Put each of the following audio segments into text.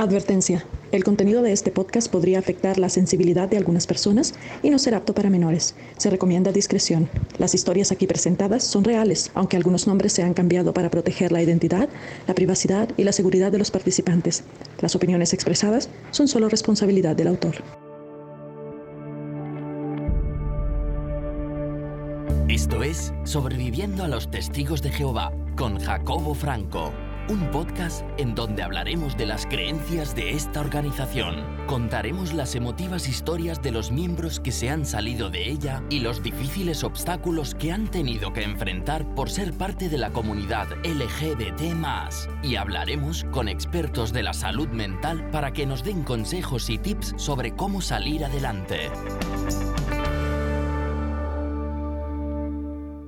Advertencia. El contenido de este podcast podría afectar la sensibilidad de algunas personas y no ser apto para menores. Se recomienda discreción. Las historias aquí presentadas son reales, aunque algunos nombres se han cambiado para proteger la identidad, la privacidad y la seguridad de los participantes. Las opiniones expresadas son solo responsabilidad del autor. Esto es Sobreviviendo a los Testigos de Jehová con Jacobo Franco un podcast en donde hablaremos de las creencias de esta organización. Contaremos las emotivas historias de los miembros que se han salido de ella y los difíciles obstáculos que han tenido que enfrentar por ser parte de la comunidad LGBT. Y hablaremos con expertos de la salud mental para que nos den consejos y tips sobre cómo salir adelante.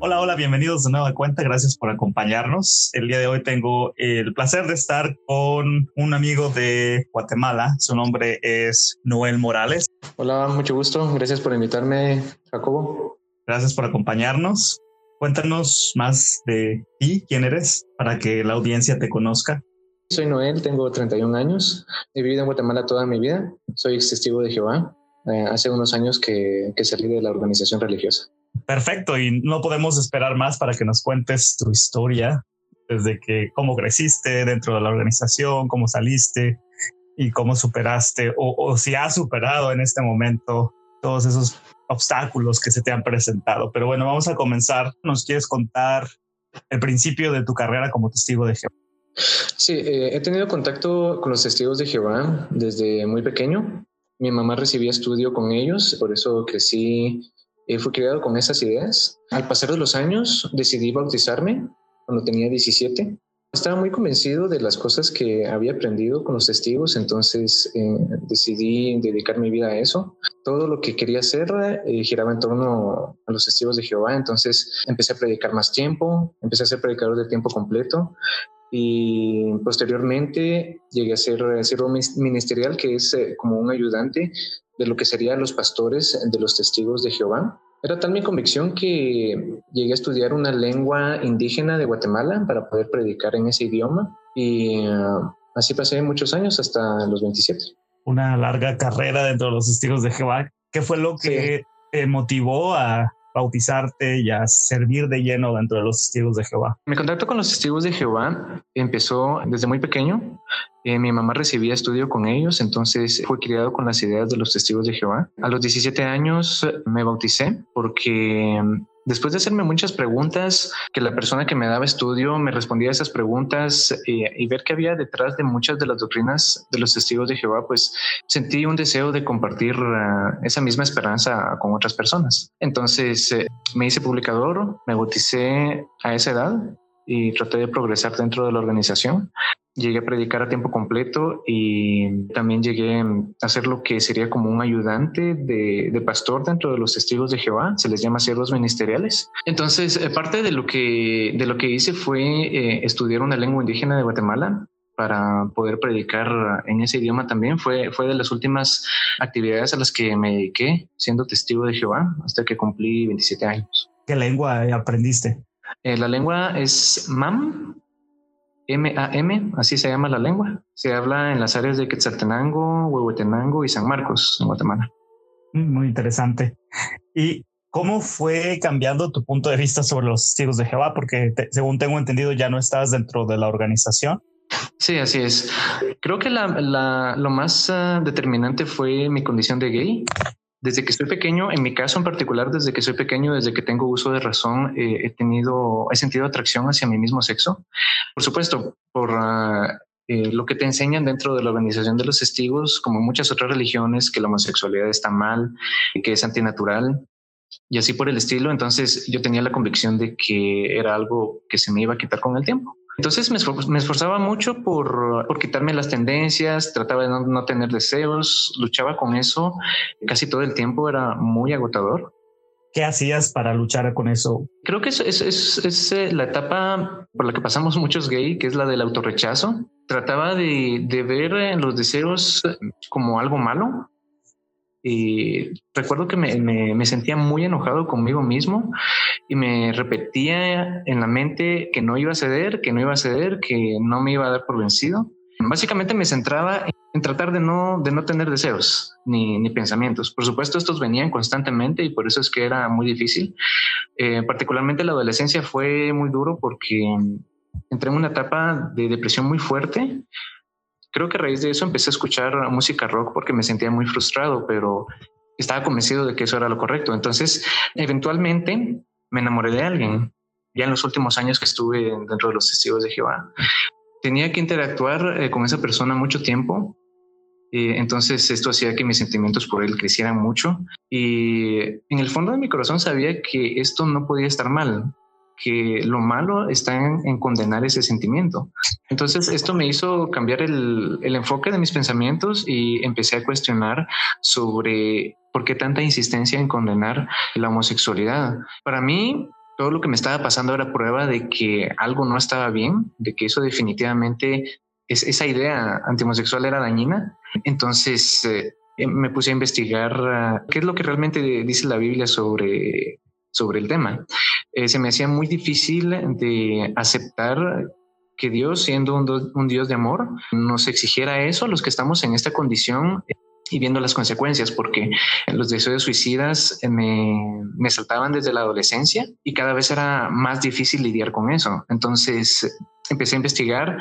Hola, hola, bienvenidos de nueva cuenta. Gracias por acompañarnos. El día de hoy tengo el placer de estar con un amigo de Guatemala. Su nombre es Noel Morales. Hola, mucho gusto. Gracias por invitarme, Jacobo. Gracias por acompañarnos. Cuéntanos más de ti, quién eres, para que la audiencia te conozca. Soy Noel, tengo 31 años. He vivido en Guatemala toda mi vida. Soy ex testigo de Jehová. Eh, hace unos años que, que salí de la organización religiosa. Perfecto, y no podemos esperar más para que nos cuentes tu historia, desde que cómo creciste dentro de la organización, cómo saliste y cómo superaste o, si has superado en este momento todos esos obstáculos que se te han presentado. Pero bueno, vamos a comenzar. ¿Nos quieres contar el principio de tu carrera como testigo de Jehová? Sí, eh, he tenido contacto con los testigos de Jehová desde muy pequeño. Mi mamá recibía estudio con ellos, por eso crecí eh, fui criado con esas ideas. Al pasar de los años decidí bautizarme cuando tenía 17. Estaba muy convencido de las cosas que había aprendido con los testigos, entonces eh, decidí dedicar mi vida a eso. Todo lo que quería hacer eh, giraba en torno a los testigos de Jehová, entonces empecé a predicar más tiempo, empecé a ser predicador de tiempo completo y posteriormente llegué a ser siervo ministerial, que es como un ayudante de lo que serían los pastores de los testigos de Jehová. Era tal mi convicción que llegué a estudiar una lengua indígena de Guatemala para poder predicar en ese idioma y ah, así pasé muchos años hasta los 27. Una larga carrera dentro de los testigos de Jehová. ¿Qué fue lo que te motivó a bautizarte y a servir de lleno dentro de los testigos de Jehová? Mi contacto con los testigos de Jehová empezó desde muy pequeño. Eh, mi mamá recibía estudio con ellos, entonces fue criado con las ideas de los testigos de Jehová. A los 17 años me bauticé porque Después de hacerme muchas preguntas, que la persona que me daba estudio me respondía a esas preguntas eh, y ver que había detrás de muchas de las doctrinas de los testigos de Jehová, pues sentí un deseo de compartir eh, esa misma esperanza con otras personas. Entonces eh, me hice publicador, me bauticé a esa edad y traté de progresar dentro de la organización llegué a predicar a tiempo completo y también llegué a ser lo que sería como un ayudante de, pastor dentro de los testigos de Jehová, se les llama siervos ministeriales. Entonces, eh, parte de lo que, de lo que hice fue eh, estudiar una lengua indígena de Guatemala para poder predicar en ese idioma también. Fue, fue de las últimas actividades a las que me dediqué siendo testigo de Jehová hasta que cumplí 27 años. ¿Qué lengua aprendiste? Eh, la lengua es MAM, MAM, así se llama la lengua. Se habla en las áreas de Quetzaltenango, Huehuetenango y San Marcos, en Guatemala. Mm, muy interesante. ¿Y cómo fue cambiando tu punto de vista sobre los testigos de Jehová? Porque según tengo entendido ya no estás dentro de la organización. Sí, así es. Creo que lo más ah, determinante fue mi condición de gay desde que soy pequeño, en mi caso en particular, desde que soy pequeño, desde que tengo uso de razón, eh, he tenido, he sentido atracción hacia mi mismo sexo. Por supuesto, por ah, eh, lo que te enseñan dentro de la organización de los testigos, como muchas otras religiones, que la homosexualidad está mal, que es antinatural y así por el estilo. Entonces yo tenía la convicción de que era algo que se me iba a quitar con el tiempo. Entonces me, esforzaba mucho por, quitarme las tendencias, trataba de no, tener deseos, luchaba con eso casi todo el tiempo, era muy agotador. ¿Qué hacías para luchar con eso? Creo que es, es, eh, la etapa por la que pasamos muchos gay, que es la del autorrechazo. Trataba de, de ver los deseos como algo malo, y recuerdo que me, sentía muy enojado conmigo mismo y me repetía en la mente que no iba a ceder, que no iba a ceder, que no me iba a dar por vencido. Básicamente me centraba en tratar de no, tener deseos ni, ni pensamientos. Por supuesto, estos venían constantemente y por eso es que era muy difícil. Eh, particularmente la adolescencia fue muy duro porque entré en una etapa de depresión muy fuerte. Creo que a raíz de eso empecé a escuchar música rock porque me sentía muy frustrado, pero estaba convencido de que eso era lo correcto. Entonces, eventualmente me enamoré de alguien. Ya en los últimos años que estuve dentro de los testigos de Jehová, tenía que interactuar eh, con esa persona mucho tiempo. Eh, entonces esto hacía que mis sentimientos por él crecieran mucho y en el fondo de mi corazón sabía que esto no podía estar mal, que lo malo está en, condenar ese sentimiento. Entonces esto me hizo cambiar el, enfoque de mis pensamientos y empecé a cuestionar sobre por qué tanta insistencia en condenar la homosexualidad. Para mí, todo lo que me estaba pasando era prueba de que algo no estaba bien, de que eso definitivamente, es, esa idea antihomosexual era dañina. Entonces eh, me puse a investigar ah, qué es lo que realmente dice la Biblia sobre, sobre el tema. Eh, se me hacía muy difícil de aceptar que Dios, siendo un, un, Dios de amor, nos exigiera eso a los que estamos en esta condición y viendo las consecuencias, porque los deseos suicidas me, me saltaban desde la adolescencia y cada vez era más difícil lidiar con eso. Entonces empecé a investigar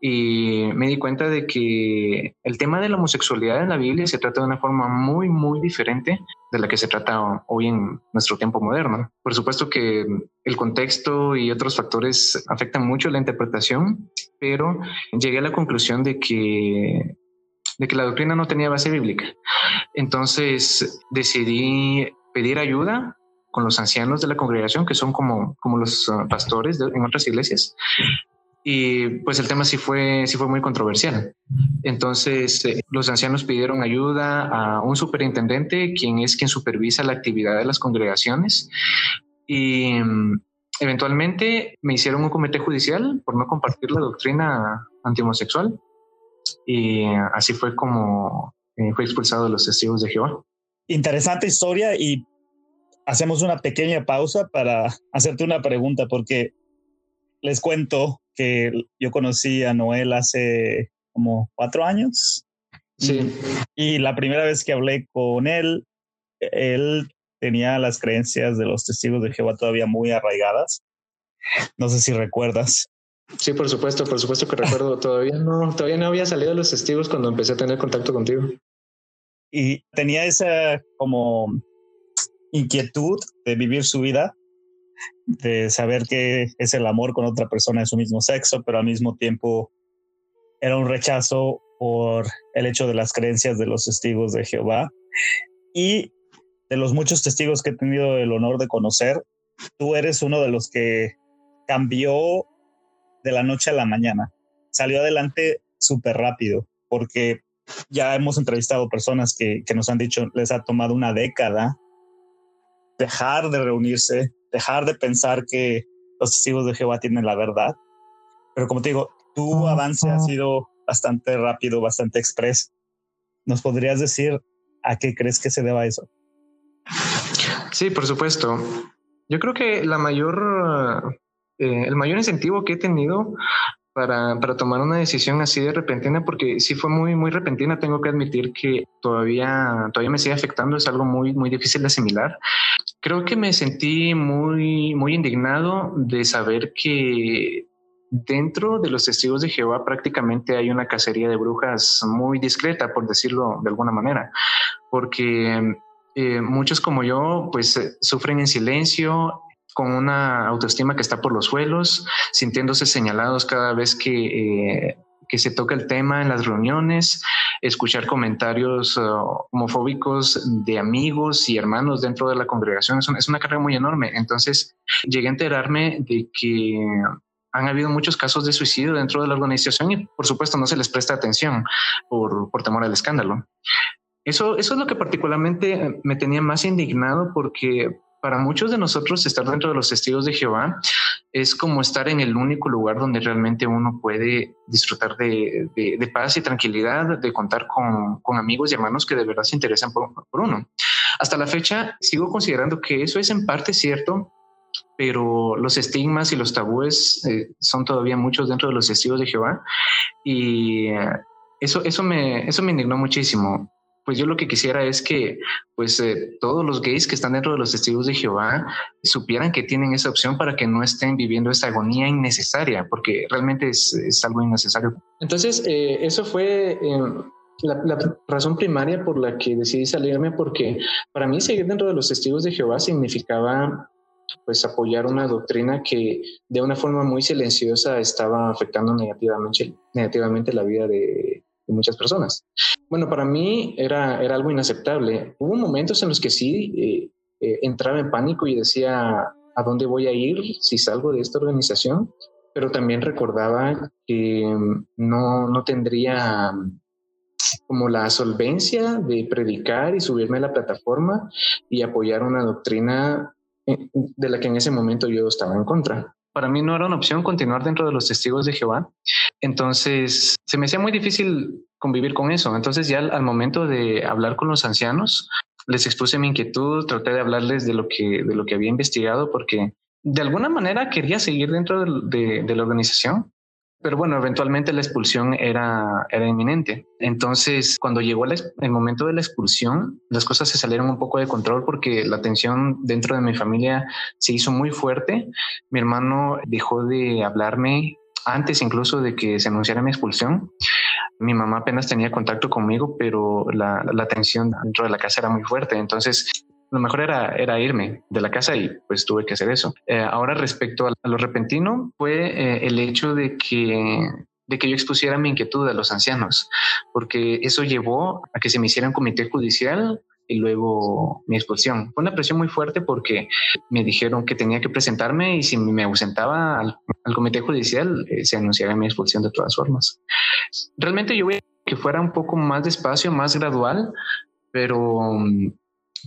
y me di cuenta de que el tema de la homosexualidad en la Biblia se trata de una forma muy, muy diferente de la que se trata hoy en nuestro tiempo moderno. Por supuesto que el contexto y otros factores afectan mucho la interpretación, pero llegué a la conclusión de que de que la doctrina no tenía base bíblica. Entonces decidí pedir ayuda con los ancianos de la congregación, que son como, como los uh, pastores en otras iglesias. Y pues el tema sí fue, sí fue muy controversial. Entonces eh, los ancianos pidieron ayuda a un superintendente, quien es quien supervisa la actividad de las congregaciones. Y mm, eventualmente me hicieron un comité judicial por no compartir la doctrina antihomosexual y así fue como eh, fue expulsado de los testigos de Jehová. Interesante historia y hacemos una pequeña pausa para hacerte una pregunta porque les cuento que yo conocí a Noel hace como cuatro años. Sí. Y la primera vez que hablé con él, él tenía las creencias de los testigos de Jehová todavía muy arraigadas. No sé si recuerdas. Sí, por supuesto, por supuesto que recuerdo. Todavía no, todavía no había salido los testigos cuando empecé a tener contacto contigo. Y tenía esa como inquietud de vivir su vida, de saber que es el amor con otra persona de su mismo sexo, pero al mismo tiempo era un rechazo por el hecho de las creencias de los testigos de Jehová. Y de los muchos testigos que he tenido el honor de conocer, tú eres uno de los que cambió de la noche a la mañana. Salió adelante súper rápido porque ya hemos entrevistado personas que, que nos han dicho les ha tomado una década dejar de reunirse, dejar de pensar que los testigos de Jehová tienen la verdad. Pero como te digo, tu avance ha sido bastante rápido, bastante express. ¿Nos podrías decir a qué crees que se deba eso? Sí, por supuesto. Yo creo que la mayor eh, el mayor incentivo que he tenido para, para, tomar una decisión así de repentina, porque sí fue muy, muy repentina, tengo que admitir que todavía, todavía me sigue afectando, es algo muy, muy difícil de asimilar. Creo que me sentí muy, muy indignado de saber que dentro de los testigos de Jehová prácticamente hay una cacería de brujas muy discreta, por decirlo de alguna manera, porque eh, muchos como yo pues eh, sufren en silencio con una autoestima que está por los suelos, sintiéndose señalados cada vez que, eh, que se toca el tema en las reuniones, escuchar comentarios uh, homofóbicos de amigos y hermanos dentro de la congregación. Es, es una carga muy enorme. Entonces llegué a enterarme de que han habido muchos casos de suicidio dentro de la organización y por supuesto no se les presta atención por, por temor al escándalo. Eso, eso es lo que particularmente me tenía más indignado porque para muchos de nosotros estar dentro de los testigos de Jehová es como estar en el único lugar donde realmente uno puede disfrutar de, paz y tranquilidad, de contar con, amigos y hermanos que de verdad se interesan por, uno. Hasta la fecha sigo considerando que eso es en parte cierto, pero los estigmas y los tabúes eh, son todavía muchos dentro de los testigos de Jehová y eh, eso, eso, me, eso me indignó muchísimo. Pues yo lo que quisiera es que pues eh, todos los gays que están dentro de los testigos de Jehová supieran que tienen esa opción para que no estén viviendo esa agonía innecesaria, porque realmente es, es algo innecesario. Entonces, eso fue la, la, razón primaria por la que decidí salirme, porque para mí seguir dentro de los testigos de Jehová significaba pues apoyar una doctrina que de una forma muy silenciosa estaba afectando negativamente, negativamente la vida de, muchas personas. Bueno, para mí era, era algo inaceptable. Hubo momentos en los que sí eh, eh, entraba en pánico y decía, ¿a dónde voy a ir si salgo de esta organización? Pero también recordaba que mm, no, no tendría mm, como la solvencia de predicar y subirme a la plataforma y apoyar una doctrina de la que en ese momento yo estaba en contra. Para mí no era una opción continuar dentro de los testigos de Jehová. Entonces se me hacía muy difícil convivir con eso. Entonces ya al, momento de hablar con los ancianos, les expuse mi inquietud, traté de hablarles de lo que, de lo que había investigado porque de alguna manera quería seguir dentro de la organización, pero bueno, eventualmente la expulsión era, era inminente. Entonces, cuando llegó el, momento de la expulsión, las cosas se salieron un poco de control porque la tensión dentro de mi familia se hizo muy fuerte. Mi hermano dejó de hablarme antes incluso de que se anunciara mi expulsión. Mi mamá apenas tenía contacto conmigo, pero la, la tensión dentro de la casa era muy fuerte. Entonces, lo mejor era, era irme de la casa y pues tuve que hacer eso. Eh, ahora respecto a, lo repentino fue eh, el hecho de que de que yo expusiera mi inquietud a los ancianos, porque eso llevó a que se me hiciera un comité judicial y luego mi expulsión. Fue una presión muy fuerte porque me dijeron que tenía que presentarme y si me ausentaba al, comité judicial eh, se anunciaría mi expulsión de todas formas. Realmente yo voy que fuera un poco más despacio, más gradual, pero mm,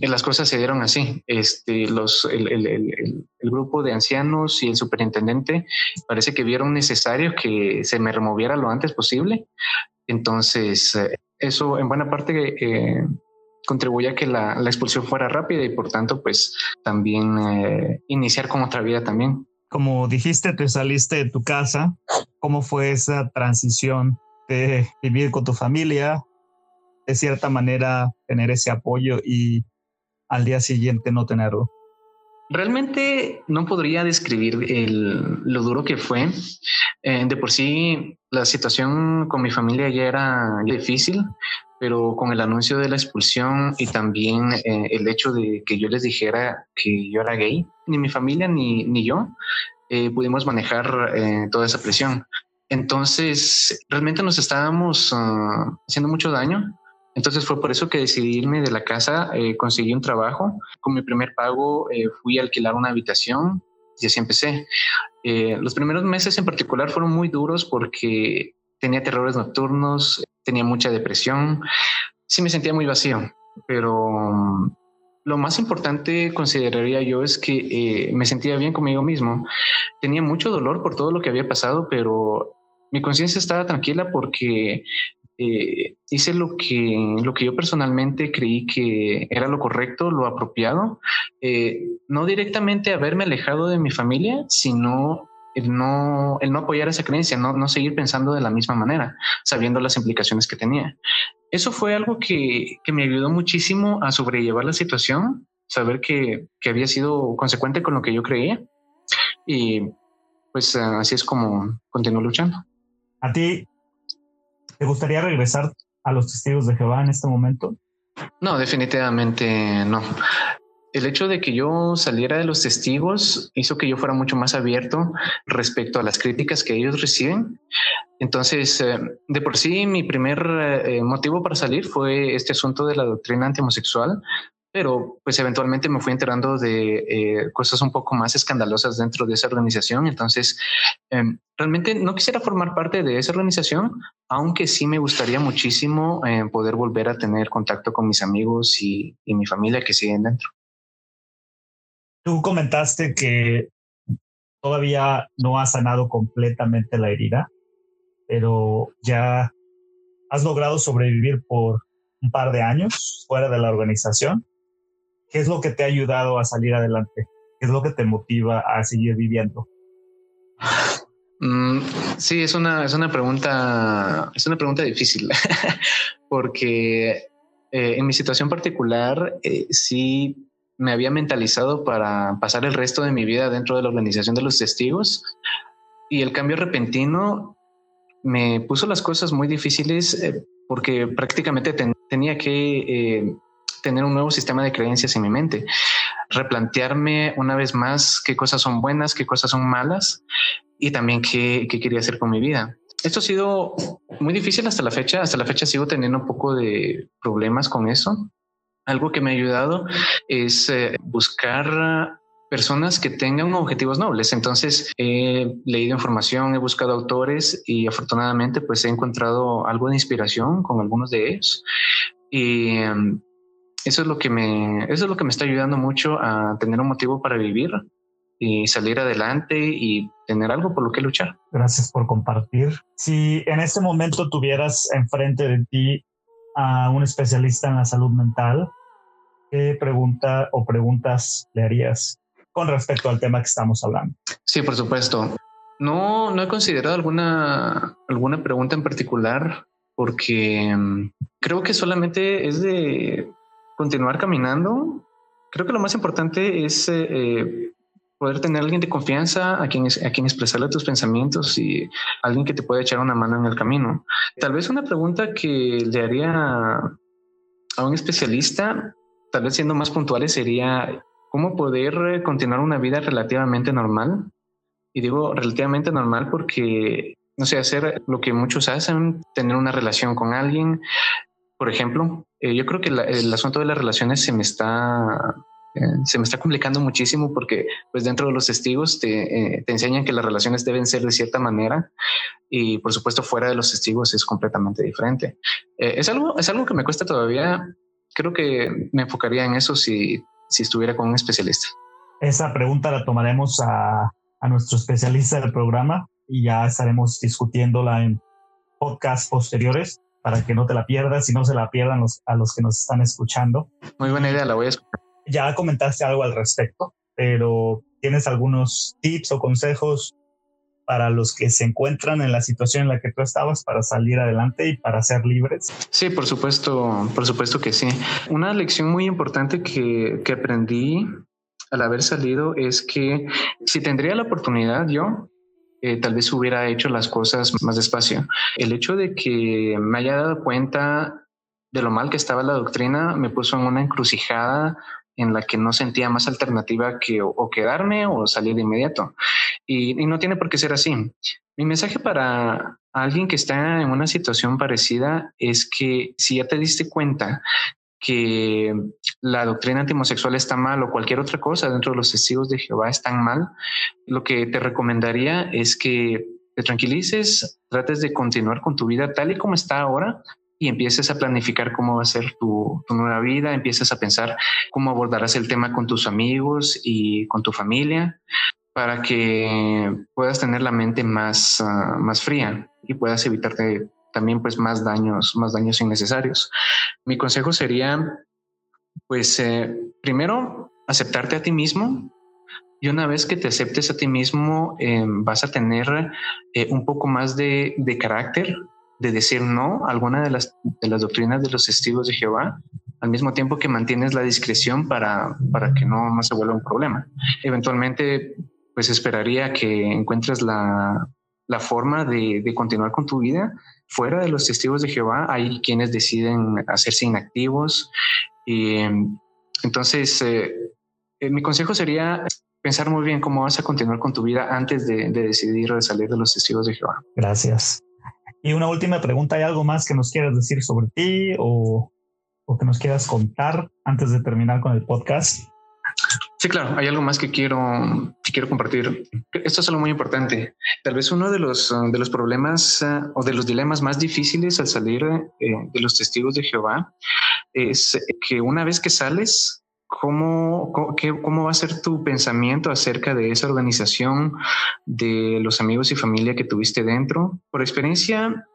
las cosas se dieron así. Este, los, el, el, el, el, grupo de ancianos y el superintendente parece que vieron necesario que se me removiera lo antes posible. Entonces, eh, eso en buena parte eh, contribuye a que la, la, expulsión fuera rápida y por tanto, pues también eh, iniciar con otra vida también. Como dijiste, te saliste de tu casa. ¿Cómo fue esa transición de vivir con tu familia? De cierta manera, tener ese apoyo y al día siguiente no tenerlo? Realmente no podría describir el, lo duro que fue. Eh, de por sí, la situación con mi familia ya era difícil, pero con el anuncio de la expulsión y también eh, el hecho de que yo les dijera que yo era gay, ni mi familia ni, ni yo eh, pudimos manejar toda esa presión. Entonces, realmente nos estábamos ah, haciendo mucho daño entonces fue por eso que decidí irme de la casa, eh, conseguí un trabajo. Con mi primer pago eh, fui a alquilar una habitación y así empecé. Eh, los primeros meses en particular fueron muy duros porque tenía terrores nocturnos, tenía mucha depresión, sí me sentía muy vacío, pero mm, lo más importante consideraría yo es que me sentía bien conmigo mismo. Tenía mucho dolor por todo lo que había pasado, pero mi conciencia estaba tranquila porque eh, hice lo que, lo que yo personalmente creí que era lo correcto, lo apropiado, eh, no directamente haberme alejado de mi familia, sino el no, el no apoyar esa creencia, no, no seguir pensando de la misma manera, sabiendo las implicaciones que tenía. Eso fue algo que, que me ayudó muchísimo a sobrellevar la situación, saber que, que había sido consecuente con lo que yo creía y pues así es como continúo luchando. A ti, ¿Te gustaría regresar a los testigos de Jehová en este momento? No, definitivamente no. El hecho de que yo saliera de los testigos hizo que yo fuera mucho más abierto respecto a las críticas que ellos reciben. Entonces, eh, de por sí, mi primer eh, motivo para salir fue este asunto de la doctrina antihomosexual, pero pues eventualmente me fui enterando de eh, cosas un poco más escandalosas dentro de esa organización. Entonces, realmente no quisiera formar parte de esa organización, aunque sí me gustaría muchísimo poder volver a tener contacto con mis amigos y, y mi familia que siguen dentro. Tú comentaste que todavía no has sanado completamente la herida, pero ya has logrado sobrevivir por un par de años fuera de la organización. ¿Qué es lo que te ha ayudado a salir adelante? ¿Qué es lo que te motiva a seguir viviendo? Mm, sí, es una, es una pregunta, es una pregunta difícil, porque eh, en mi situación particular eh, sí me había mentalizado para pasar el resto de mi vida dentro de la organización de los testigos y el cambio repentino me puso las cosas muy difíciles eh, porque prácticamente tenía que tener un nuevo sistema de creencias en mi mente, replantearme una vez más qué cosas son buenas, qué cosas son malas y también qué, quería hacer con mi vida. Esto ha sido muy difícil hasta la fecha. Hasta la fecha sigo teniendo un poco de problemas con eso. Algo que me ha ayudado es eh, buscar personas que tengan objetivos nobles. Entonces he leído información, he buscado autores y afortunadamente pues he encontrado algo de inspiración con algunos de ellos. Y em, eso es lo que me, eso es lo que me está ayudando mucho a tener un motivo para vivir y salir adelante y tener algo por lo que luchar. Gracias por compartir. Si en este momento tuvieras enfrente de ti a un especialista en la salud mental, ¿qué pregunta o preguntas le harías con respecto al tema que estamos hablando? Sí, por supuesto. No, no he considerado alguna, alguna pregunta en particular porque mm, creo que solamente es de continuar caminando. Creo que lo más importante es eh, eh, poder tener alguien de confianza a quien, a quien expresarle tus pensamientos y alguien que te pueda echar una mano en el camino. Tal vez una pregunta que le haría a un especialista, tal vez siendo más puntuales, sería cómo poder continuar una vida relativamente normal. Y digo relativamente normal porque, no sé, hacer lo que muchos hacen, tener una relación con alguien. Por ejemplo, eh, yo creo que el asunto de las relaciones se me está eh, se me está complicando muchísimo porque pues dentro de los testigos te, eh, te, enseñan que las relaciones deben ser de cierta manera y por supuesto fuera de los testigos es completamente diferente. Eh, es, algo, es algo que me cuesta todavía. Creo que me enfocaría en eso si, si estuviera con un especialista. Esa pregunta la tomaremos a, a nuestro especialista del programa y ya estaremos discutiéndola en podcasts posteriores para que no te la pierdas y no se la pierdan los, a los que nos están escuchando. Muy buena idea, la voy a escuchar ya comentaste algo al respecto, pero ¿tienes algunos tips o consejos para los que se encuentran en la situación en la que tú estabas para salir adelante y para ser libres? Sí, por supuesto, por supuesto que sí. Una lección muy importante que, que aprendí al haber salido es que si tendría la oportunidad yo, eh, tal vez hubiera hecho las cosas más despacio. El hecho de que me haya dado cuenta de lo mal que estaba la doctrina me puso en una encrucijada en la que no sentía más alternativa que o, quedarme o salir de inmediato. Y, no tiene por qué ser así. Mi mensaje para alguien que está en una situación parecida es que si ya te diste cuenta que la doctrina antimosexual está mal o cualquier otra cosa dentro de los testigos de Jehová están mal, lo que te recomendaría es que te tranquilices, trates de continuar con tu vida tal y como está ahora, y empieces a planificar cómo va a ser tu, nueva vida, empiezas a pensar cómo abordarás el tema con tus amigos y con tu familia para que puedas tener la mente más, ah, más fría y puedas evitarte también pues más daños, más daños innecesarios. Mi consejo sería pues eh, primero aceptarte a ti mismo y una vez que te aceptes a ti mismo eh, vas a tener eh, un poco más de, de carácter de decir no a alguna de las, de las doctrinas de los testigos de Jehová, al mismo tiempo que mantienes la discreción para, para que no más se vuelva un problema. Eventualmente, pues esperaría que encuentres la, la forma de, de, continuar con tu vida fuera de los testigos de Jehová. Hay quienes deciden hacerse inactivos. Y entonces, eh, eh, mi consejo sería pensar muy bien cómo vas a continuar con tu vida antes de, de decidir salir de los testigos de Jehová. Gracias. Y una última pregunta, ¿hay algo más que nos quieras decir sobre ti o, o que nos quieras contar antes de terminar con el podcast? Sí, claro, hay algo más que quiero, que quiero compartir. Esto es algo muy importante. Tal vez uno de los, de los problemas uh, o de los dilemas más difíciles al salir eh, de los testigos de Jehová es que una vez que sales, ¿Cómo, cómo, va a ser tu pensamiento acerca de esa organización, de los amigos y familia que tuviste dentro? Por experiencia,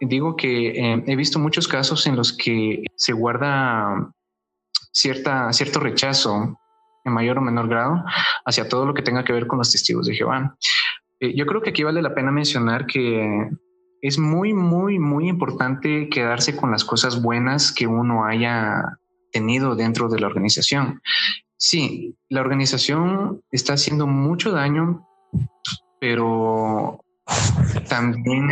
digo que eh, he visto muchos casos en los que se guarda cierta, cierto rechazo en mayor o menor grado hacia todo lo que tenga que ver con los testigos de Jehová. Eh, yo creo que aquí vale la pena mencionar que es muy, muy, muy importante quedarse con las cosas buenas que uno haya tenido dentro de la organización. Sí, la organización está haciendo mucho daño, pero también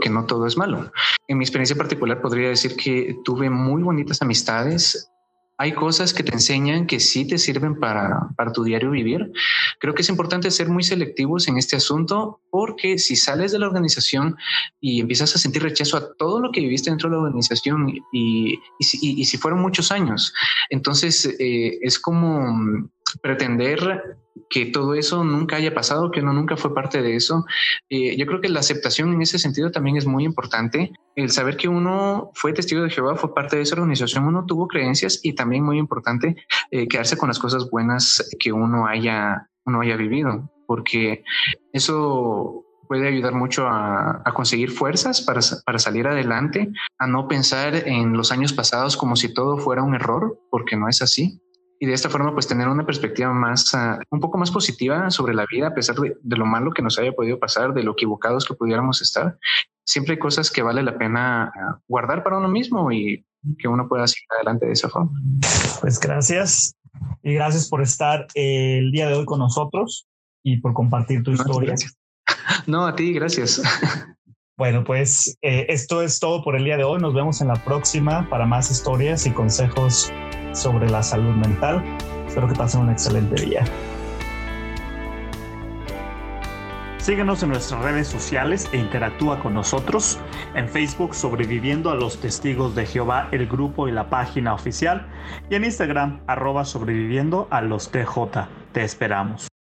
que no todo es malo. En mi experiencia particular podría decir que tuve muy bonitas amistades hay cosas que te enseñan que sí te sirven para, tu diario vivir. Creo que es importante ser muy selectivos en este asunto porque si sales de la organización y empiezas a sentir rechazo a todo lo que viviste dentro de la organización y, y, si, y si, fueron muchos años, entonces eh, es como pretender que todo eso nunca haya pasado, que uno nunca fue parte de eso. Eh, yo creo que la aceptación en ese sentido también es muy importante. El saber que uno fue testigo de Jehová, fue parte de esa organización, uno tuvo creencias y también muy importante eh, quedarse con las cosas buenas que uno haya, uno haya vivido, porque eso puede ayudar mucho a, a conseguir fuerzas para, para, salir adelante, a no pensar en los años pasados como si todo fuera un error, porque no es así y de esta forma pues tener una perspectiva más, uh, un poco más positiva sobre la vida a pesar de, de, lo malo que nos haya podido pasar, de lo equivocados que pudiéramos estar. Siempre hay cosas que vale la pena uh, guardar para uno mismo y que uno pueda seguir adelante de esa forma. Pues gracias y gracias por estar el día de hoy con nosotros y por compartir tu no, historia. Gracias. No, a ti, gracias. Bueno, pues eh, esto es todo por el día de hoy. Nos vemos en la próxima para más historias y consejos sobre la salud mental. Espero que pasen un excelente día. Síguenos en nuestras redes sociales e interactúa con nosotros en Facebook Sobreviviendo a los Testigos de Jehová, el grupo y la página oficial, y en Instagram arroba sobreviviendo a los TJ. Te esperamos.